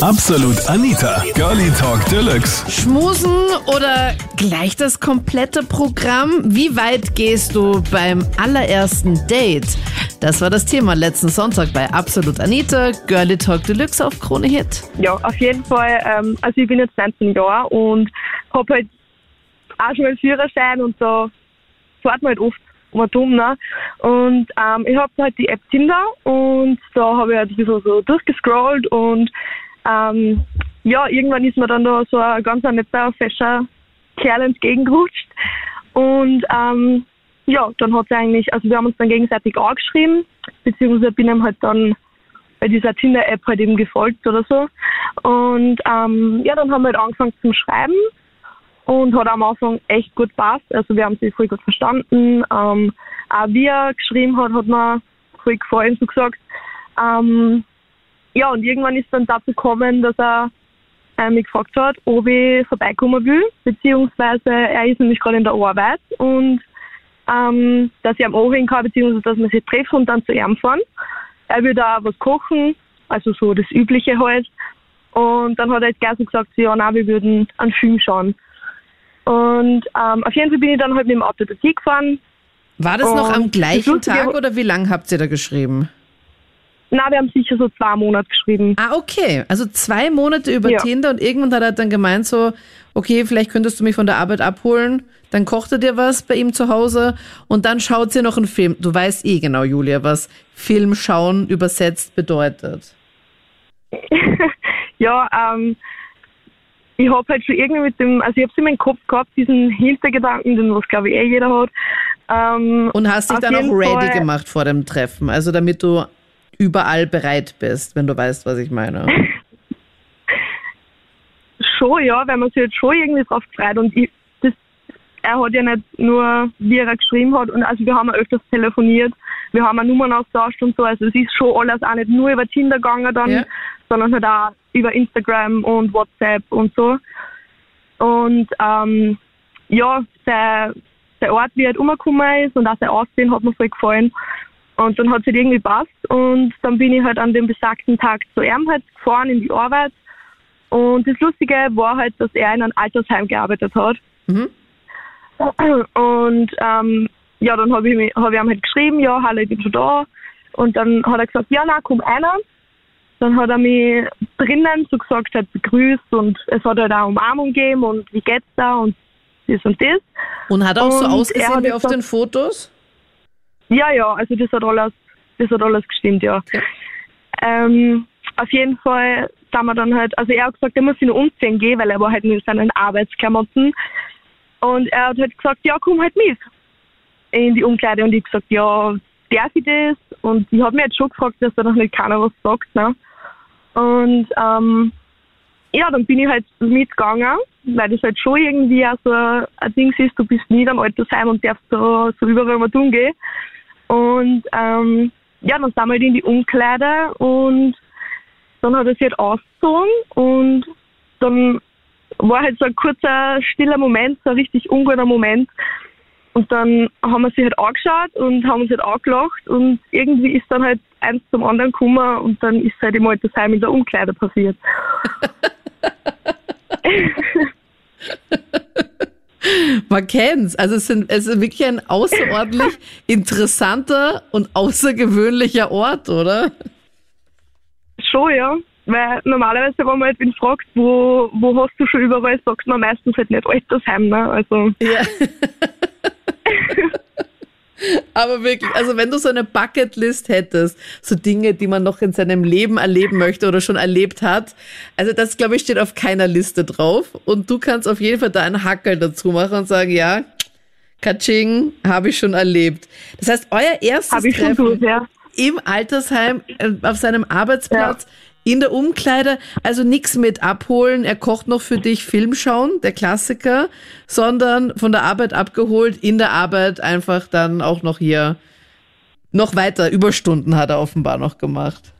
Absolut Anita, Girlie Talk Deluxe. Schmusen oder gleich das komplette Programm? Wie weit gehst du beim allerersten Date? Das war das Thema letzten Sonntag bei Absolut Anita, Girlie Talk Deluxe auf Krone Hit. Ja, auf jeden Fall. Ähm, also ich bin jetzt 19 Jahre und habe halt auch schon einen Führerschein und da fährt man halt oft mal dumm, ne? Und ähm, ich habe halt die App Tinder und da habe ich halt ein bisschen so durchgescrollt und ähm, ja, irgendwann ist mir dann da so ein ganz netter, fescher Kerl entgegengerutscht. Und ähm, ja, dann hat sie eigentlich, also wir haben uns dann gegenseitig angeschrieben, beziehungsweise bin ihm halt dann bei dieser Tinder-App halt eben gefolgt oder so. Und ähm, ja, dann haben wir halt angefangen zum Schreiben und hat am Anfang echt gut passt. Also wir haben sie voll gut verstanden. Ähm, auch wie er geschrieben hat, hat mir voll gefallen, so gesagt. Ähm, ja, und irgendwann ist dann dazu gekommen, dass er äh, mich gefragt hat, ob ich vorbeikommen will, beziehungsweise er ist nämlich gerade in der Arbeit und ähm, dass ich am anhören kann, beziehungsweise dass wir sich treffen und dann zu ihm fahren. Er will da was kochen, also so das Übliche halt. Und dann hat er jetzt gleich so gesagt, ja, nein, wir würden einen Film schauen. Und ähm, auf jeden Fall bin ich dann halt mit dem Auto dorthin gefahren. War das noch am gleichen Tag oder wie lange habt ihr da geschrieben? Na, wir haben sicher so zwei Monate geschrieben. Ah, okay. Also zwei Monate über Ja. Tinder und irgendwann hat er dann gemeint so, okay, vielleicht könntest du mich von der Arbeit abholen. Dann kocht er dir was bei ihm zu Hause und dann schaut sie noch einen Film. Du weißt eh genau, Julia, was Film schauen übersetzt bedeutet. Ja, ähm, ich habe halt schon irgendwie mit dem, also ich habe in meinem Kopf gehabt, diesen Hintergedanken, den was glaube ich eh jeder hat. Ähm, Und hast dich dann auch ready Fall- gemacht vor dem Treffen. Also damit du überall bereit bist, wenn du weißt, was ich meine. Schon, ja, weil man sich jetzt schon irgendwie drauf freut. Und ich, das, er hat ja nicht nur, wie er geschrieben hat, und also wir haben auch öfters telefoniert, wir haben auch Nummern austauscht und so. Also es ist schon alles auch nicht nur über Tinder gegangen dann, Ja. sondern halt auch über Instagram und WhatsApp und so. Und ähm, ja, der, der Ort, wie er halt umgekommen ist und auch sein Aussehen hat mir voll gefallen. Und dann hat es halt irgendwie passt und dann bin ich halt an dem besagten Tag zu ihm halt gefahren in die Arbeit. Und das Lustige war halt, dass er in einem Altersheim gearbeitet hat. Mhm. Und ähm, ja, dann habe ich, hab ich ihm halt geschrieben, ja, hallo, ich bin schon da. Und dann hat er gesagt, ja, na, komm einer. Dann hat er mich drinnen so gesagt, halt begrüßt und es hat halt auch Umarmung gegeben und wie geht's da und das und das. Und hat auch so Und er ausgesehen hat wie auf gesagt- den Fotos? Ja, ja, also das hat alles, das hat alles gestimmt, ja. Ja. Ähm, auf jeden Fall sind wir dann halt, also er hat gesagt, er muss sich noch umziehen gehen, weil er war halt mit seinen Arbeitsklamotten. Und er hat halt gesagt, ja, komm halt mit in die Umkleide. Und ich gesagt, ja, darf ich das? Und ich habe mir jetzt schon gefragt, dass da noch nicht keiner was sagt. Ne? Und ähm, ja, dann bin ich halt mitgegangen, weil das halt schon irgendwie auch so ein Ding ist, du bist nie am Altersheim und darfst so, so überall mal tun gehen. Und ähm, ja, dann sind wir halt in die Umkleide und dann hat er sich halt ausgezogen und dann war halt so ein kurzer, stiller Moment, so ein richtig unguter Moment. Und dann haben wir sich halt angeschaut und haben uns halt angelacht und irgendwie ist dann halt eins zum anderen gekommen und dann ist halt im Altersheim in der Umkleide passiert. Man kennt's. Also es, sind, es ist wirklich ein außerordentlich interessanter und außergewöhnlicher Ort, oder? Schon, ja. Weil normalerweise, wenn man halt wen fragt, wo, wo hast du schon überall, sagt man meistens halt nicht Altersheim, ne? Also, Ja. Aber wirklich, also wenn du so eine Bucketlist hättest, so Dinge, die man noch in seinem Leben erleben möchte oder schon erlebt hat, also das, glaube ich, steht auf keiner Liste drauf. Und du kannst auf jeden Fall da einen Hackel dazu machen und sagen, ja, Katsching, habe ich schon erlebt. Das heißt, euer erstes Treffen durch, ja. im Altersheim, äh, auf seinem Arbeitsplatz, in der Umkleide, also nichts mit abholen, er kocht noch für dich Film schauen, der Klassiker, sondern von der Arbeit abgeholt, in der Arbeit einfach dann auch noch hier noch weiter, Überstunden hat er offenbar noch gemacht.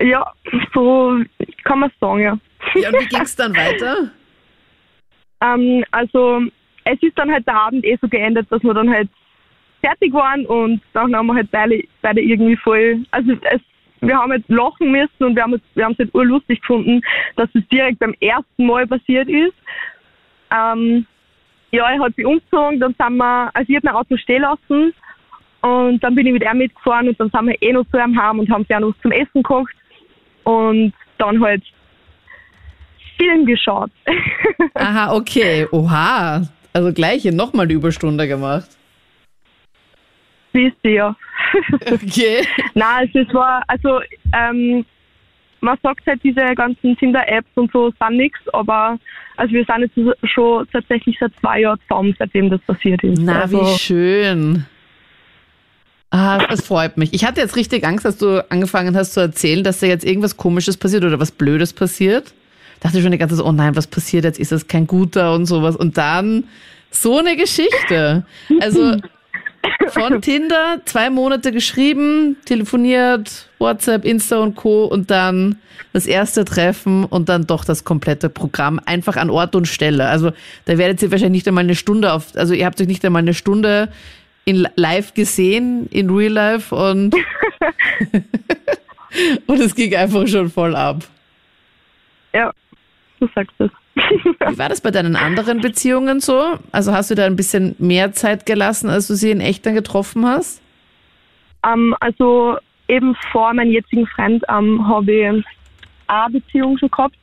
Ja, so kann man sagen, ja. Ja, und wie ging's dann weiter? Ähm, also es ist dann halt der Abend eh so geendet, dass wir dann halt fertig waren und dann haben wir halt beide, beide irgendwie voll, also es wir haben jetzt lachen müssen und wir haben es wir haben es halt urlustig gefunden, dass es direkt beim ersten Mal passiert ist. Ähm, ja, er hat sich umgezogen, dann sind wir, also ich habe mein Auto stehen lassen und dann bin ich mit ihm mitgefahren und dann sind wir eh noch zu ihm heim und haben sich auch noch zum Essen gekocht und dann halt Film geschaut. Aha, okay. Oha. Also gleich hier nochmal die Überstunde gemacht. Siehst du ja. Okay. Nein, also es war, also ähm, man sagt halt, diese ganzen Tinder-Apps und so sind nichts, aber also wir sind jetzt schon tatsächlich seit zwei Jahren zusammen, seitdem das passiert ist. Na, also, wie schön. Ah, das freut mich. Ich hatte jetzt richtig Angst, als du angefangen hast zu erzählen, dass da jetzt irgendwas Komisches passiert oder was Blödes passiert. Dachte schon die ganze Zeit, oh nein, was passiert jetzt? Ist das kein guter und sowas? Und dann so eine Geschichte. Also von Tinder zwei Monate geschrieben, telefoniert, WhatsApp, Insta und Co. und dann das erste Treffen und dann doch das komplette Programm einfach an Ort und Stelle. Also da werdet ihr wahrscheinlich nicht einmal eine Stunde auf, also ihr habt euch nicht einmal eine Stunde in live gesehen, in Real Life und und es ging einfach schon voll ab. Ja, du sagst es. Wie war das bei deinen anderen Beziehungen so? Also hast du da ein bisschen mehr Zeit gelassen, als du sie in echt dann getroffen hast? Ähm, also eben vor meinem jetzigen Freund ähm, habe ich eine Beziehung schon gehabt.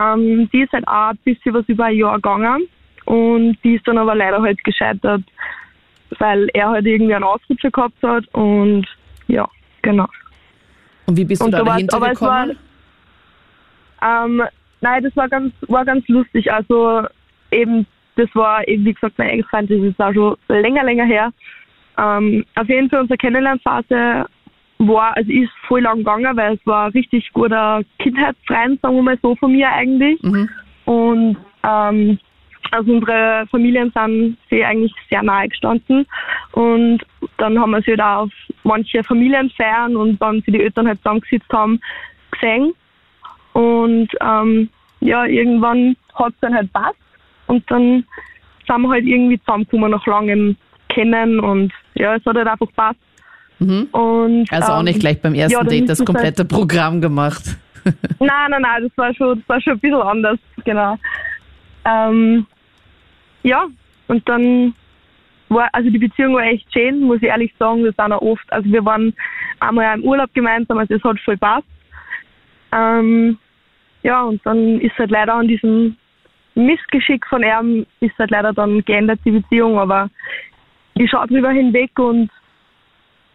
Ähm, die ist halt auch ein bisschen was über ein Jahr gegangen und die ist dann aber leider halt gescheitert, weil er halt irgendwie einen Ausrutscher gehabt hat und ja, genau. Und wie bist du Und da dahinter aber es gekommen? Ähm, nein, das war ganz, war ganz lustig. Also eben, das war eben, wie gesagt, mein Ex-Freund, das ist auch schon länger, länger her. Ähm, auf jeden Fall unsere Kennenlernphase war, also ist voll lang gegangen, weil es war ein richtig guter Kindheitsfreund, sagen wir mal so von mir eigentlich. Mhm. Und ähm, also unsere Familien sind sich eigentlich sehr nahe gestanden. Und dann haben wir sie halt auch auf manche Familienfeiern und dann sie die Eltern halt zusammengesetzt haben, gesehen. Und ähm, ja, irgendwann hat es dann halt passt. Und dann sind wir halt irgendwie zusammengekommen nach langem Kennen und ja, es hat halt einfach passt. Mhm. Und, Also auch nicht ähm, gleich beim ersten ja, Date das halt- komplette Programm gemacht. Nein, nein, nein, das war schon, das war schon ein bisschen anders, genau. Ähm, ja, und dann war, also die Beziehung war echt schön, muss ich ehrlich sagen, wir sind auch oft, also wir waren einmal im Urlaub gemeinsam, also es hat voll passt. Ähm, ja, und dann ist halt leider an diesem Missgeschick von ihm, ist halt leider dann geändert, die Beziehung, aber ich schaue drüber hinweg und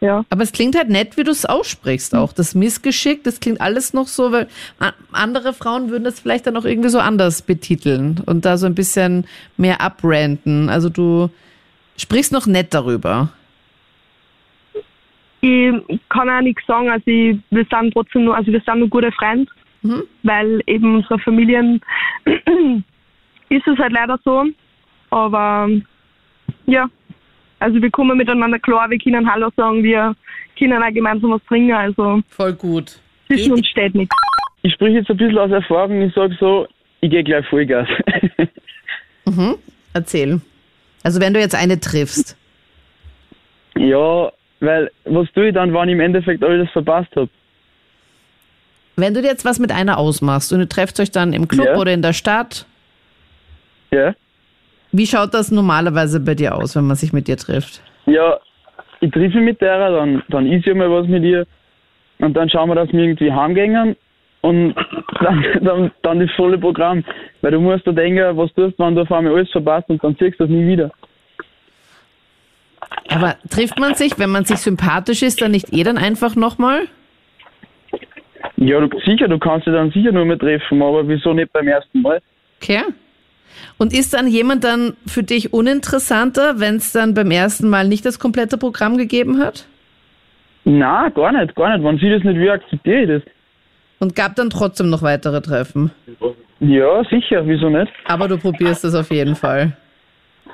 ja. Aber es klingt halt nett, wie du es aussprichst auch. Das Missgeschick, das klingt alles noch so, weil andere Frauen würden das vielleicht dann auch irgendwie so anders betiteln und da so ein bisschen mehr abranden. Also du sprichst noch nett darüber. Ich kann auch nichts sagen, also ich, wir sind trotzdem nur, also wir sind nur gute Freunde, Mhm. weil eben unsere Familien ist es halt leider so. Aber ja, also wir kommen miteinander klar, wir können Hallo sagen, wir können auch gemeinsam was trinken, also Voll gut. zwischen uns steht nichts. Ich spreche jetzt ein bisschen aus Erfahrung. Ich sage so, ich gehe gleich Vollgas. Mhm. Erzähl. Also wenn du jetzt eine triffst. ja, weil was tue ich dann, wenn ich im Endeffekt alles verpasst habe? Wenn du dir jetzt was mit einer ausmachst und ihr trefft euch dann im Club Ja. oder in der Stadt, Ja? wie schaut das normalerweise bei dir aus, wenn man sich mit dir trifft? Ja, ich treffe mich mit der, dann, dann isst ich mal was mit ihr und dann schauen wir, dass wir irgendwie heimgehen und dann, dann, dann das volle Programm. Weil du musst da denken, was tust, wenn du auf einmal alles verpasst und dann siehst du das nie wieder. Aber trifft man sich, wenn man sich sympathisch ist, dann nicht eh dann einfach nochmal? Ja, du, sicher, du kannst dich dann sicher nur mehr treffen, aber wieso nicht beim ersten Mal? Okay. Und ist dann jemand dann für dich uninteressanter, wenn es dann beim ersten Mal nicht das komplette Programm gegeben hat? Na, gar nicht, gar nicht. Wenn sie das nicht will, akzeptiere ich das. Und gab dann trotzdem noch weitere Treffen? Ja, sicher, wieso nicht? Aber du probierst es auf jeden Fall.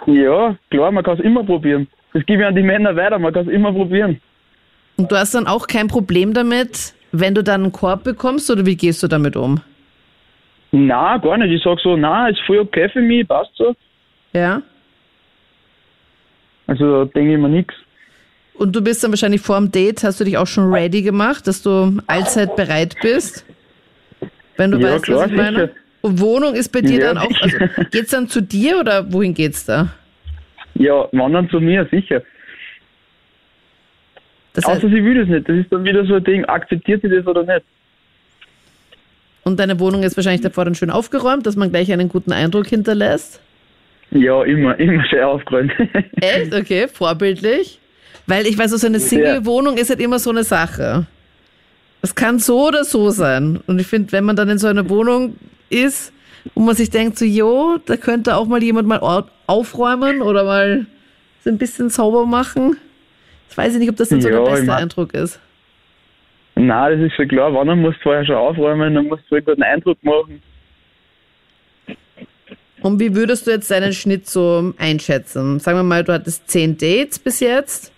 Ja, klar, man kann es immer probieren. Das gebe ich an die Männer weiter, man kann es immer probieren. Und du hast dann auch kein Problem damit, wenn du dann einen Korb bekommst oder wie gehst du damit um? Na, gar nicht. Ich sag so, na, ist voll okay für mich, passt so. Ja? Also da denke ich mir nichts. Und du bist dann wahrscheinlich vor dem Date, hast du dich auch schon ready gemacht, dass du allzeit bereit bist? Wenn du Ja, weißt, klar, was ich meine? sicher. Und Wohnung ist bei dir Ja, dann auch, also sicher. geht's dann zu dir oder wohin geht's da? Ja, wandern zu mir, sicher. Das heißt, Außer sie will das nicht. Das ist dann wieder so ein Ding, akzeptiert sie das oder nicht? und deine Wohnung ist wahrscheinlich davor dann schön aufgeräumt, dass man gleich einen guten Eindruck hinterlässt? Ja, immer, immer schön aufgeräumt. Echt? Okay, vorbildlich. Weil ich weiß, so eine Single-Wohnung ist halt immer so eine Sache. Es kann so oder so sein. Und ich finde, wenn man dann in so einer Wohnung ist, wo man sich denkt, so, jo, da könnte auch mal jemand mal aufräumen oder mal so ein bisschen sauber machen. Ich weiß nicht, ob das dann so Ja, der ich beste mein- Eindruck ist. Nein, das ist schon klar. Wandern musst du vorher schon aufräumen, dann musst du einen guten Eindruck machen. Und wie würdest du jetzt deinen Schnitt so einschätzen? Sagen wir mal, du hattest zehn Dates bis jetzt.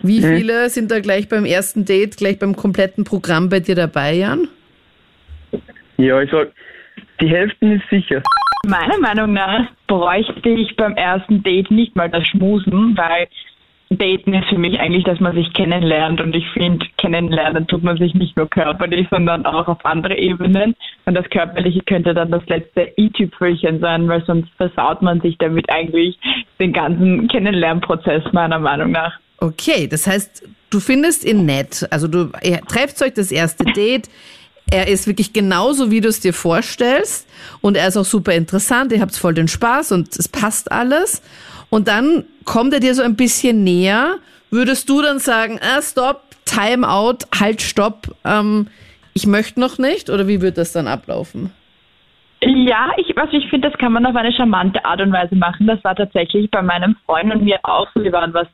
Wie Mhm. viele sind da gleich beim ersten Date, gleich beim kompletten Programm bei dir dabei, Jan? Ja, ich sag, die Hälfte ist sicher. Meiner Meinung nach bräuchte ich beim ersten Date nicht mal das Schmusen, weil Daten ist für mich eigentlich, dass man sich kennenlernt und ich finde, kennenlernen tut man sich nicht nur körperlich, sondern auch auf andere Ebenen und das Körperliche könnte dann das letzte i-Tüpfelchen sein, weil sonst versaut man sich damit eigentlich den ganzen Kennenlernprozess meiner Meinung nach. Okay, das heißt, du findest ihn nett. Also du trefft euch das erste Date. Er ist wirklich genauso, wie du es dir vorstellst. Und er ist auch super interessant. Ihr habt voll den Spaß und es passt alles. Und dann kommt er dir so ein bisschen näher. Würdest du dann sagen, ah, stopp, time out, halt, stopp, ähm, ich möchte noch nicht? Oder wie wird das dann ablaufen? Ja, ich, also ich finde, das kann man auf eine charmante Art und Weise machen. Das war tatsächlich bei meinem Freund und mir auch so. Wir waren was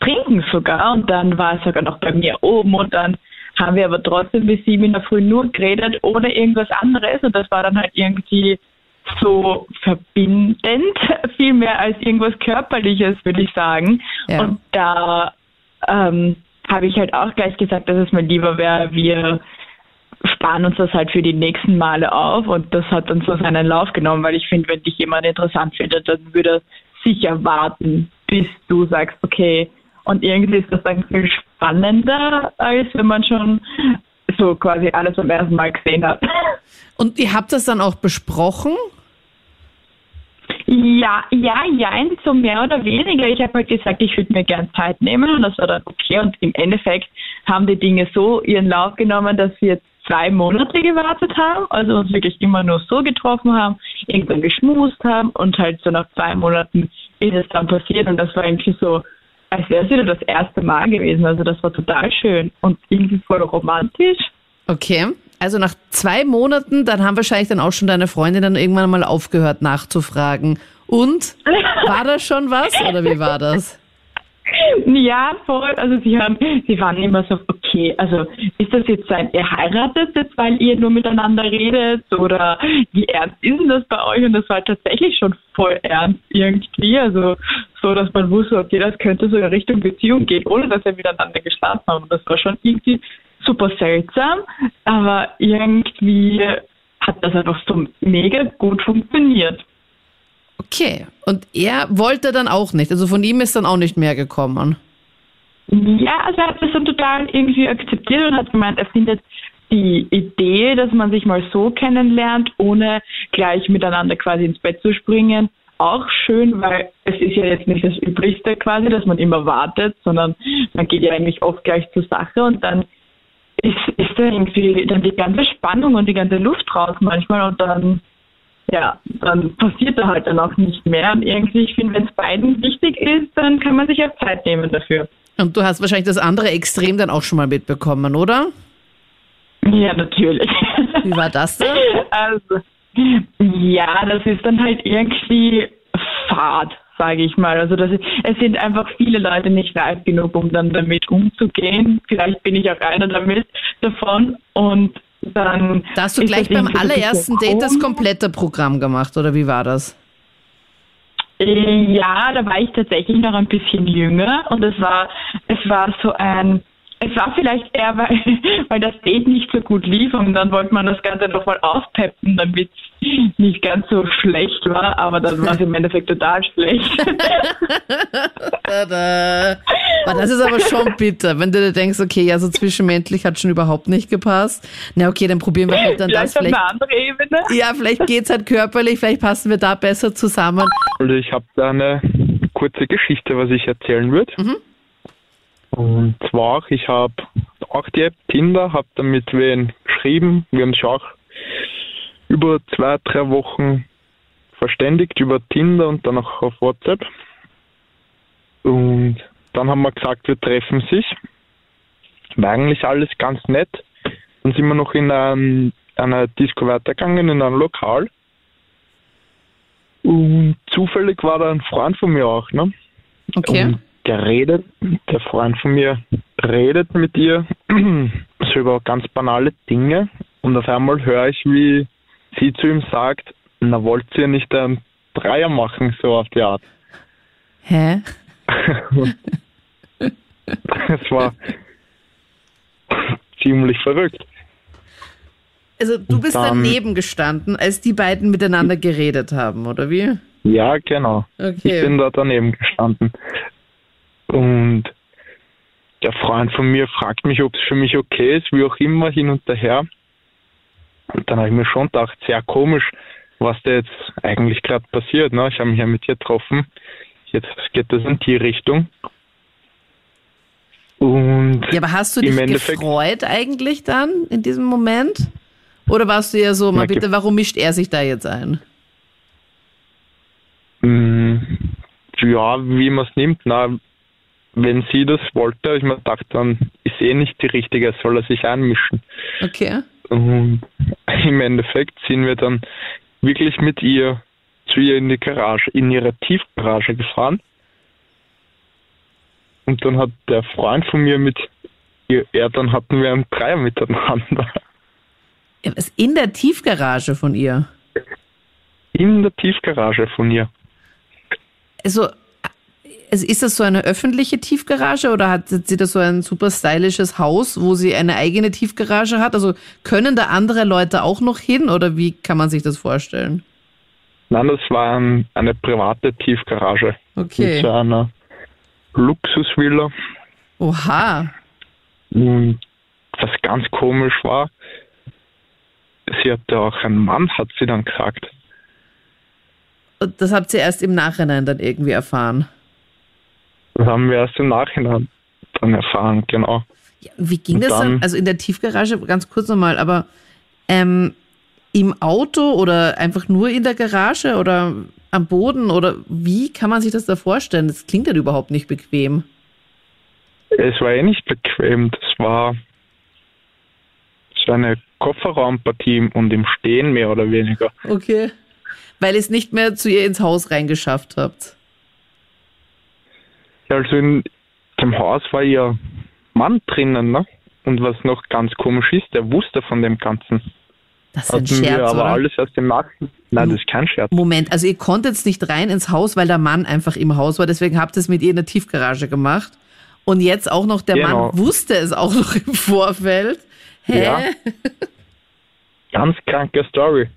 trinken sogar und dann war es sogar noch bei mir oben und dann haben wir aber trotzdem bis sieben in der Früh nur geredet, ohne irgendwas anderes und das war dann halt irgendwie so verbindend, viel mehr als irgendwas Körperliches, würde ich sagen. Ja. Und da ähm, habe ich halt auch gleich gesagt, dass es mir lieber wäre, wir sparen uns das halt für die nächsten Male auf und das hat dann so seinen Lauf genommen, weil ich finde, wenn dich jemand interessant findet, dann würde er sicher warten, bis du sagst, okay, und irgendwie ist das dann viel spannender, als wenn man schon so quasi alles zum ersten Mal gesehen hat. Und ihr habt das dann auch besprochen? Ja, ja, jein, so mehr oder weniger. Ich habe halt gesagt, ich würde mir gern Zeit nehmen und das war dann okay. Und im Endeffekt haben die Dinge so ihren Lauf genommen, dass wir jetzt zwei Monate gewartet haben, also uns wirklich immer nur so getroffen haben, irgendwann geschmust haben und halt so nach zwei Monaten ist es dann passiert und das war irgendwie so, als wäre es wieder das erste Mal gewesen. Also das war total schön und irgendwie voll romantisch. Okay. Also nach zwei Monaten, dann haben wahrscheinlich dann auch schon deine Freundin dann irgendwann mal aufgehört nachzufragen. Und war da schon was oder wie war das? Ja, voll. Also sie haben, sie waren immer so, okay, also ist das jetzt ein, ihr heiratet jetzt, weil ihr nur miteinander redet oder wie ernst ist denn das bei euch? Und das war tatsächlich schon voll ernst irgendwie. Also so, dass man wusste, okay, das könnte so in Richtung Beziehung gehen, ohne dass wir miteinander geschlafen haben. Und das war schon irgendwie super seltsam, aber irgendwie hat das einfach so mega gut funktioniert. Okay. Und er wollte dann auch nicht. Also von ihm ist dann auch nicht mehr gekommen. Ja, also er hat das dann total irgendwie akzeptiert und hat gemeint, er findet die Idee, dass man sich mal so kennenlernt, ohne gleich miteinander quasi ins Bett zu springen, auch schön, weil es ist ja jetzt nicht das Üblichste quasi, dass man immer wartet, sondern man geht ja eigentlich oft gleich zur Sache und dann ist, ist da irgendwie dann die ganze Spannung und die ganze Luft raus manchmal und dann ja, dann passiert da halt dann auch nicht mehr. Und irgendwie, ich finde, wenn es beiden wichtig ist, dann kann man sich auch Zeit nehmen dafür. Und du hast wahrscheinlich das andere Extrem dann auch schon mal mitbekommen, oder? Ja, natürlich. Wie war das denn? Also, ja, das ist dann halt irgendwie Fahrt, sage ich mal. Also das ist, es sind einfach viele Leute nicht reif genug, um dann damit umzugehen. Vielleicht bin ich auch einer damit davon und dann. Da hast du gleich beim allerersten Date das komplette Programm gemacht, oder wie war das? Äh, Ja, da war ich tatsächlich noch ein bisschen jünger und es war, es war so ein, es war vielleicht eher, weil, weil das Date nicht so gut lief und dann wollte man das Ganze nochmal aufpeppen, damit nicht ganz so schlecht war, aber dann war es im Endeffekt total schlecht. Tada. Aber das ist aber schon bitter, wenn du dir denkst, okay, ja, so zwischenmenschlich hat schon überhaupt nicht gepasst. Na okay, dann probieren wir halt dann vielleicht das. auf eine andere Ebene. ja, vielleicht geht's halt körperlich, vielleicht passen wir da besser zusammen. Also ich habe da eine kurze Geschichte, was ich erzählen würde. Und zwar, ich habe auch die App Tinder, habe damit wen geschrieben. Wir haben uns schon auch über zwei, drei Wochen verständigt über Tinder und dann auch auf WhatsApp. Und dann haben wir gesagt, wir treffen sich. War eigentlich alles ganz nett. Dann sind wir noch in ein, einer Disco weitergegangen, in einem Lokal. Und zufällig war da ein Freund von mir auch, ne? Okay. Und der redet, der Freund von mir redet mit ihr so über ganz banale Dinge und auf einmal höre ich, wie sie zu ihm sagt, na wollt ihr nicht einen Dreier machen, so auf die Art. Hä? Es war ziemlich verrückt. Also du bist dann- daneben gestanden, als die beiden miteinander geredet haben, oder wie? Ja, genau. Ich Okay. bin da daneben gestanden. Und der Freund von mir fragt mich, ob es für mich okay ist, wie auch immer, hin und her. Und dann habe ich mir schon gedacht, sehr komisch, was da jetzt eigentlich gerade passiert. Ne? Ich habe mich ja mit dir getroffen. Jetzt geht das in die Richtung. Und Ja, aber hast du dich Endeffekt- gefreut eigentlich dann in diesem Moment? Oder warst du ja so, mal bitte, warum mischt er sich da jetzt ein? mh, ja, wie man es nimmt, na, wenn sie das wollte, habe ich mir gedacht, dann ist eh nicht die richtige, soll er sich einmischen. Okay. Und im Endeffekt sind wir dann wirklich mit ihr zu ihr in die Garage, in ihre Tiefgarage gefahren. Und dann hat der Freund von mir mit ihr, er, dann hatten wir einen Dreier miteinander. Ja, was in der Tiefgarage von ihr? In der Tiefgarage von ihr. Also, also ist das so eine öffentliche Tiefgarage oder hat sie da so ein super stylisches Haus, wo sie eine eigene Tiefgarage hat? Also können da andere Leute auch noch hin oder wie kann man sich das vorstellen? Nein, das war ein, eine private Tiefgarage. Okay. Mit so einer Luxusvilla. Oha. Und was ganz komisch war, sie hatte auch einen Mann, hat sie dann gesagt. Und das habt ihr erst im Nachhinein dann irgendwie erfahren. Das haben wir erst im Nachhinein dann erfahren, genau. Ja, wie ging Und das dann? Also in der Tiefgarage, ganz kurz nochmal, aber ähm, im Auto oder einfach nur in der Garage oder am Boden oder wie kann man sich das da vorstellen? Das klingt ja überhaupt nicht bequem. Es war eh nicht bequem, das war so eine Kofferraumpartie und im Stehen mehr oder weniger. Okay. Weil ihr es nicht mehr zu ihr ins Haus reingeschafft habt. Ja, Also in dem Haus war ihr Mann drinnen, ne? Und was noch ganz komisch ist, der wusste von dem Ganzen. Das ist ein Hatten wir Scherz, aber oder? alles erst im Nachhinein. Nein, das ist kein Scherz. Moment, also ihr konntet nicht rein ins Haus, weil der Mann einfach im Haus war. Deswegen habt ihr es mit ihr in der Tiefgarage gemacht. Und jetzt auch noch, der Genau. Mann wusste es auch noch im Vorfeld. Hä? Ja. Ganz kranke Story.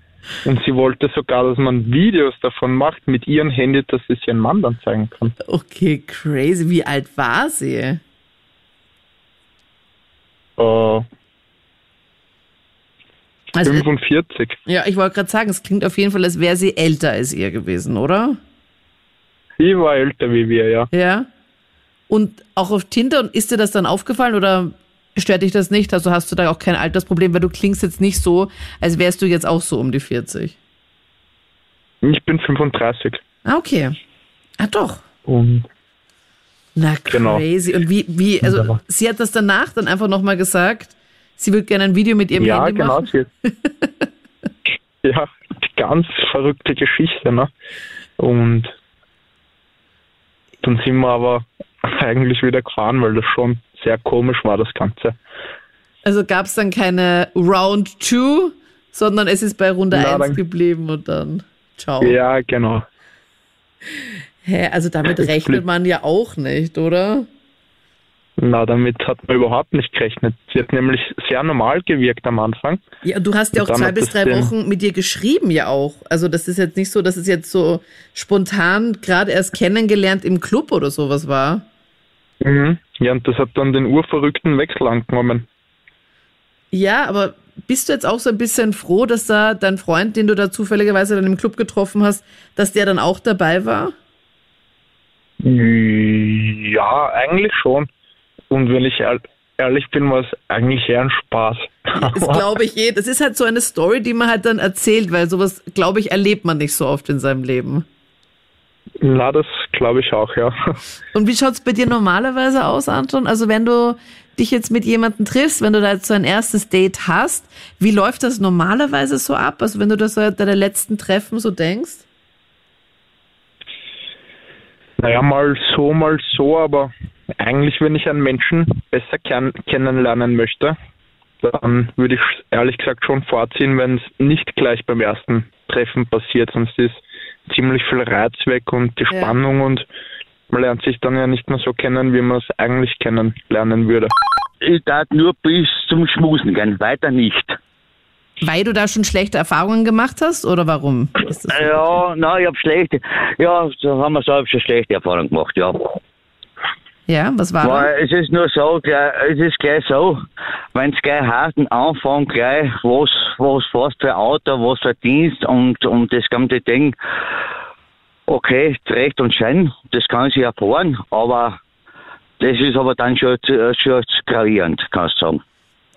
Und sie wollte sogar, dass man Videos davon macht mit ihrem Handy, dass sie es ihren Mann dann zeigen kann. Okay, crazy. Wie alt war sie? Äh, Also, 45. ja, ich wollte gerade sagen, es klingt auf jeden Fall, als wäre sie älter als ihr gewesen, oder? Sie war älter wie wir, ja. Ja. Und auch auf Tinder, und ist dir das dann aufgefallen oder stört dich das nicht? Also hast du da auch kein Altersproblem, weil du klingst jetzt nicht so, als wärst du jetzt auch so um die 40. Ich bin 35. Ah, okay. Ah, doch. Und Na, Genau. crazy. Und wie, wie, also Wunderbar. sie hat das danach dann einfach nochmal gesagt, sie würde gerne ein Video mit ihrem ja, Handy genau. machen. Sie, ja, ganz verrückte Geschichte, ne? Und dann sind wir aber eigentlich wieder gefahren, weil das schon sehr komisch war, das Ganze. Also gab es dann keine Round 2, sondern es ist bei Runde Na, 1 dann- geblieben und dann ciao. Ja, genau. Hä, also damit rechnet man ja auch nicht, oder? Na, damit hat man überhaupt nicht gerechnet. Sie hat nämlich sehr normal gewirkt am Anfang. Ja, und du hast ja auch zwei bis drei Wochen mit ihr geschrieben, ja auch. Also das ist jetzt nicht so, dass es jetzt so spontan gerade erst kennengelernt im Club oder sowas war. Mhm. Ja, und das hat dann den urverrückten Wechsel angenommen. Ja, aber bist du jetzt auch so ein bisschen froh, dass da dein Freund, den du da zufälligerweise dann im Club getroffen hast, dass der dann auch dabei war? Ja, eigentlich schon. Und wenn ich ehr- ehrlich bin, war es eigentlich eher ein Spaß. Das glaube ich eh. Das ist halt so eine Story, die man halt dann erzählt, weil sowas, glaube ich, erlebt man nicht so oft in seinem Leben. Na, das glaube ich auch, ja. Und wie schaut's bei dir normalerweise aus, Anton? Also wenn du dich jetzt mit jemandem triffst, wenn du da jetzt so ein erstes Date hast, wie läuft das normalerweise so ab? Also wenn du das so deine letzten Treffen so denkst? Naja, mal so, mal so, aber eigentlich, wenn ich einen Menschen besser kenn kennenlernen möchte, dann würde ich ehrlich gesagt schon vorziehen, wenn es nicht gleich beim ersten Treffen passiert, sonst ist ziemlich viel Reiz weg und die Ja. Spannung und man lernt sich dann ja nicht mehr so kennen, wie man es eigentlich kennenlernen würde. Ich darf nur bis zum Schmusen gehen, weiter nicht. Weil du da schon schlechte Erfahrungen gemacht hast oder warum? Ist das so? Ja, nein, ich habe schlechte, ja, so haben wir so schon schlechte Erfahrungen gemacht, ja. Ja, was war das? Es ist nur so, gleich, es ist gleich so, wenn es gleich heißt, Anfang gleich, was, was fährst für ein Auto, was für ein Dienst und, und das ganze Ding, okay, recht und schön, das kann sie erfahren, aber das ist aber dann schon, zu- schon gravierend, kannst du sagen.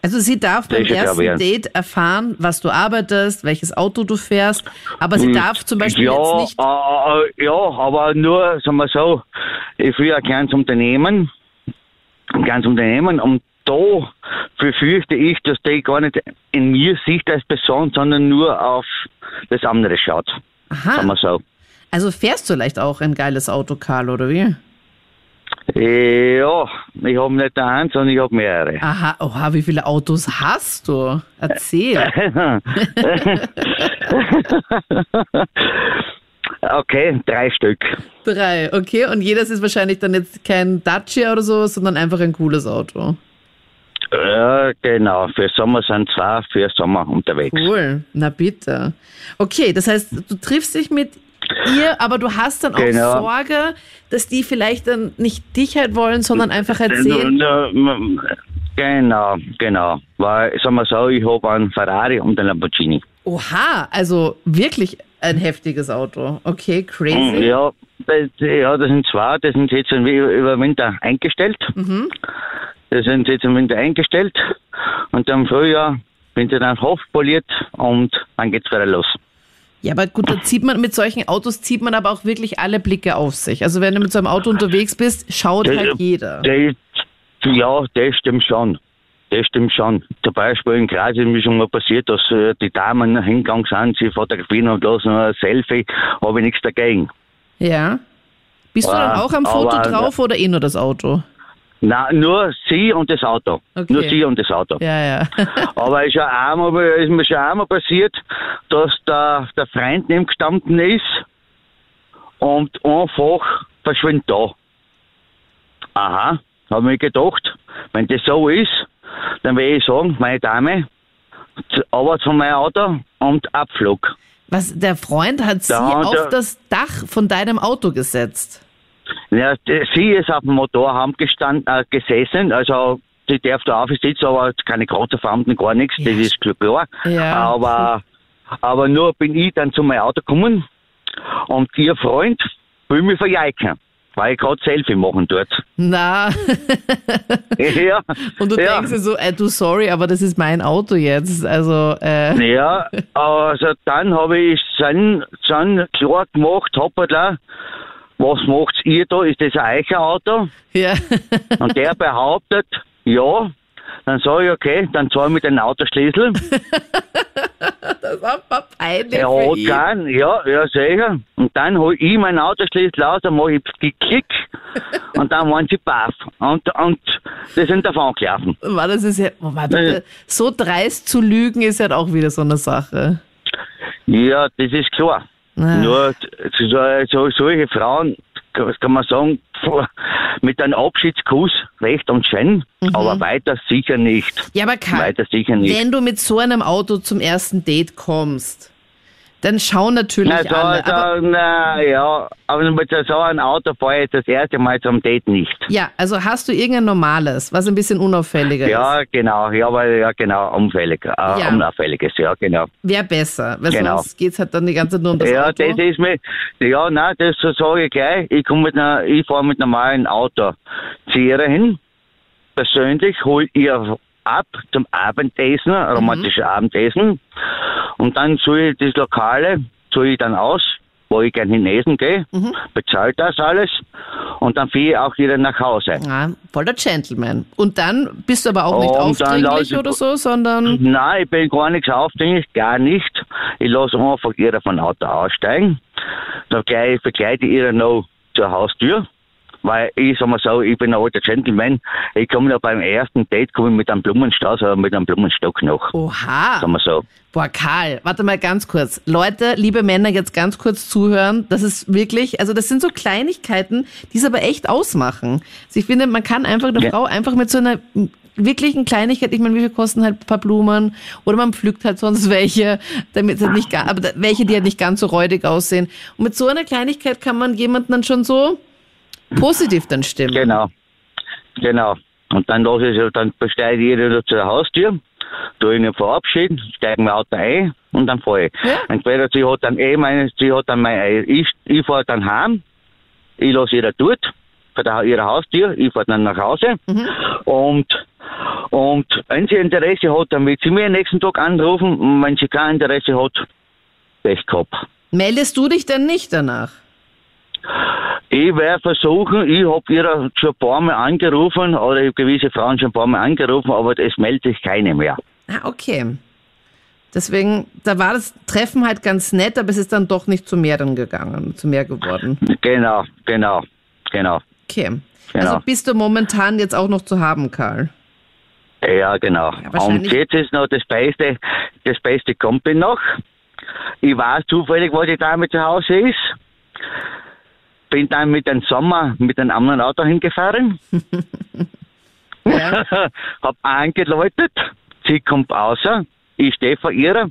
Also sie darf beim ja ersten gravierend. Date erfahren, was du arbeitest, welches Auto du fährst, aber sie darf zum Beispiel ja, jetzt nicht... Äh, äh, ja, aber nur, sagen wir so, ich will ein kleines Unternehmen, ein kleines Unternehmen und da befürchte ich, dass die gar nicht in mir sieht als Person, sondern nur auf das andere schaut. Sagen Aha, wir so. also fährst du vielleicht auch ein geiles Auto, Karl, oder wie? Ja, ich habe nicht eins, sondern ich habe mehrere. Aha, oha, wie viele Autos hast du? Erzähl. okay, drei Stück. Drei, okay. Und jedes ist wahrscheinlich dann jetzt kein Dacia oder so, sondern einfach ein cooles Auto. Ja, genau. Für Sommer sind zwei, für Sommer unterwegs. Cool, na bitte. Okay, das heißt, du triffst dich mit ihr, aber du hast dann auch Genau. Sorge, dass die vielleicht dann nicht dich halt wollen, sondern einfach erzählen. Genau, genau. Weil, sagen wir so, ich habe einen Ferrari und einen Lamborghini. Oha, also wirklich ein heftiges Auto. Okay, crazy. Ja, das, ja, das sind zwei, das sind jetzt über Winter eingestellt. Mhm. Das sind jetzt im Winter eingestellt. Und dann im Frühjahr bin ich dann hochpoliert und dann geht's wieder los. Ja, aber gut, da zieht man mit solchen Autos zieht man aber auch wirklich alle Blicke auf sich. Also wenn du mit so einem Auto unterwegs bist, schaut Der- halt jeder. Das, ja, das stimmt schon. Das stimmt schon. Zum Beispiel in Graz ist mir schon mal passiert, dass äh, die Damen hingegangen sind, sie fotografieren und lassen ein Selfie, habe ich nichts dagegen. Ja. Bist du Ja, dann auch am Foto aber- drauf oder eh nur das Auto? Na, nur sie und das Auto. Okay. Nur sie und das Auto. Ja, ja. Aber ist, ja einmal, ist mir schon einmal passiert, dass der, der Freund neben gestanden ist und einfach verschwindet da. Aha, habe mir gedacht, wenn das so ist, dann will ich sagen, meine Dame, aber zu meinem Auto und Abflug. Was, der Freund hat sie Da hat auf das Dach von deinem Auto gesetzt. Ja, sie ist auf dem Motorhaum gestanden, äh, gesessen, also sie darf da aufsitzen, aber keine Krankenverbeamten, gar nichts, Ja. das ist klar. Ja. Aber, aber nur bin ich dann zu meinem Auto gekommen und ihr Freund will mich verjeiken, weil ich gerade Selfie machen dort. Na, ja, und du ja. denkst dir so, äh, du sorry, aber das ist mein Auto jetzt. Also, äh, Ja, also dann habe ich dann, dann klar gemacht, hoppala, was macht ihr da? Ist das ein euer Auto? ja. Und der behauptet, ja. Dann sage ich, okay, dann zahle ich mir den Autoschlüssel. Das war mal peinlich Er hat ihn. keinen, ja, ja, sicher. Und dann hole ich meinen Autoschlüssel aus, dann mache ich geklick und dann waren sie baff. Und, und die sind davon gelaufen. Mann, das ist ja, Mann, bitte, so dreist zu lügen ist halt auch wieder so eine Sache. Ja, das ist klar. Ah. Nur so, so, solche Frauen, was kann man sagen, mit einem Abschiedskuss recht und schön, aber weiter sicher nicht. Ja, aber Karl, Weiter sicher nicht. wenn du mit so einem Auto zum ersten Date kommst, dann schauen natürlich Na, so, alle. Aber, so, na, ja, aber mit so einem Auto fahre ich das erste Mal zum Date nicht. ja, also hast du irgendein normales, was ein bisschen unauffälliger ist? Ja, genau, ja, aber ja, genau, unfällig, äh, Ja. unauffälliges, ja, genau. Wäre besser, weil Genau. sonst geht's halt dann die ganze Zeit nur um das ja, Auto. das ist mir, ja, nein, das sage ich gleich. Ich mit einer, ich fahre mit normalen Auto zu ihr hin. Persönlich hol ihr ab zum Abendessen, romantisches Abendessen. Und dann suche ich das Lokale, suche ich dann aus, wo ich gerne hin essen gehe, bezahlt das alles. Und dann fahre ich auch wieder nach Hause. Ja, voll der Gentleman. Und dann bist du aber auch nicht Und aufdringlich oder so, sondern Nein, ich bin gar nichts aufdringlich, gar nicht. Ich lasse einfach ihr von Auto aussteigen. Dann begleite ich ihr noch zur Haustür. Weil ich sag mal so, ich bin ein alter Gentleman. Ich komme noch beim ersten Date komme ich mit einem Blumenstrauß oder mit einem Blumenstock noch. oha. Sagen wir so. Boah, Karl, warte mal ganz kurz. Leute, liebe Männer, jetzt ganz kurz zuhören. Das ist wirklich, also das sind so Kleinigkeiten, die es aber echt ausmachen. Also ich finde, man kann einfach eine Ja. Frau einfach mit so einer wirklichen Kleinigkeit, ich meine, wie viel kosten halt ein paar Blumen? Oder man pflückt halt sonst welche, damit sie nicht, ga- aber welche, die halt nicht ganz so räudig aussehen. Und mit so einer Kleinigkeit kann man jemanden dann schon so positiv dann stimmen. Genau. Genau. Und dann lasse ich sie, dann besteige ich ihr zur Haustür, tue ihn verabschieden, steige mein Auto ein und dann fahre ich. Ja. Entweder sie hat dann eh meine, sie hat dann mein, ich, ich fahre dann heim, ich lasse ihr dort, bei der, ihrer Haustür, ich fahre dann nach Hause und und wenn sie Interesse hat, dann wird sie mir nächsten Tag anrufen und wenn sie kein Interesse hat, Pech gehabt. Meldest du dich dann nicht danach? Ich werde versuchen, ich habe ihr schon ein paar Mal angerufen, oder ich hab gewisse Frauen schon ein paar Mal angerufen, aber es meldet sich keine mehr. Ah, okay. Deswegen, da war das Treffen halt ganz nett, aber es ist dann doch nicht zu mehr dann gegangen, zu mehr geworden. Genau, genau, genau. Okay. Genau. Also bist du momentan jetzt auch noch zu haben, Karl? Ja, genau. wahrscheinlich- Und jetzt ist noch das Beste, das Beste kommt noch. Ich weiß zufällig, wo die Dame zu Hause ist. Bin dann mit dem Sommer mit einem anderen Auto hingefahren. Ja. hab angeläutet, sie kommt außer, ich stehe vor ihr.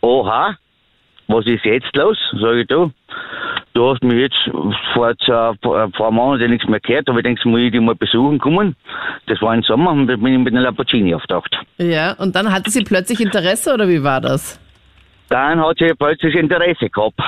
Oha, was ist jetzt los? Sag ich du. Du hast mich jetzt vor zwei, vor vor Monaten nichts mehr gehört, aber ich denke, muss ich dich mal besuchen kommen. Das war im Sommer und bin ich mit einer Lamborghini auftaucht. ja, und dann hatte sie plötzlich Interesse oder wie war das? Dann hat sie plötzlich Interesse gehabt.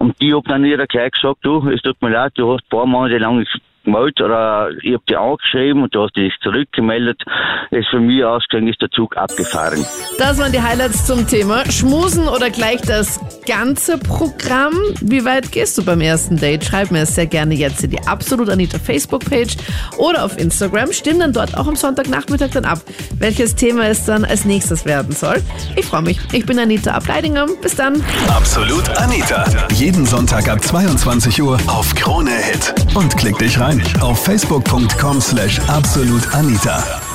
Und die hat dann ihr gleich gesagt, du, es tut mir leid, du hast ein paar Monate lang gemeldet oder ich hab dich angeschrieben und du hast dich zurückgemeldet. Es von mir aus gesehen ist der Zug abgefahren. Das waren die Highlights zum Thema Schmusen oder gleich das ganze Programm. Wie weit gehst du beim ersten Date? Schreib mir es sehr gerne jetzt in die Absolut Anita Facebook-Page oder auf Instagram. Stimm dann dort auch am Sonntagnachmittag dann ab, welches Thema es dann als nächstes werden soll. Ich freue mich. Ich bin Anita Ableidinger. Bis dann. Absolut Anita. Jeden Sonntag ab 22 Uhr auf Krone Hit. Und klick dich rein auf facebook.com slash absolutanita.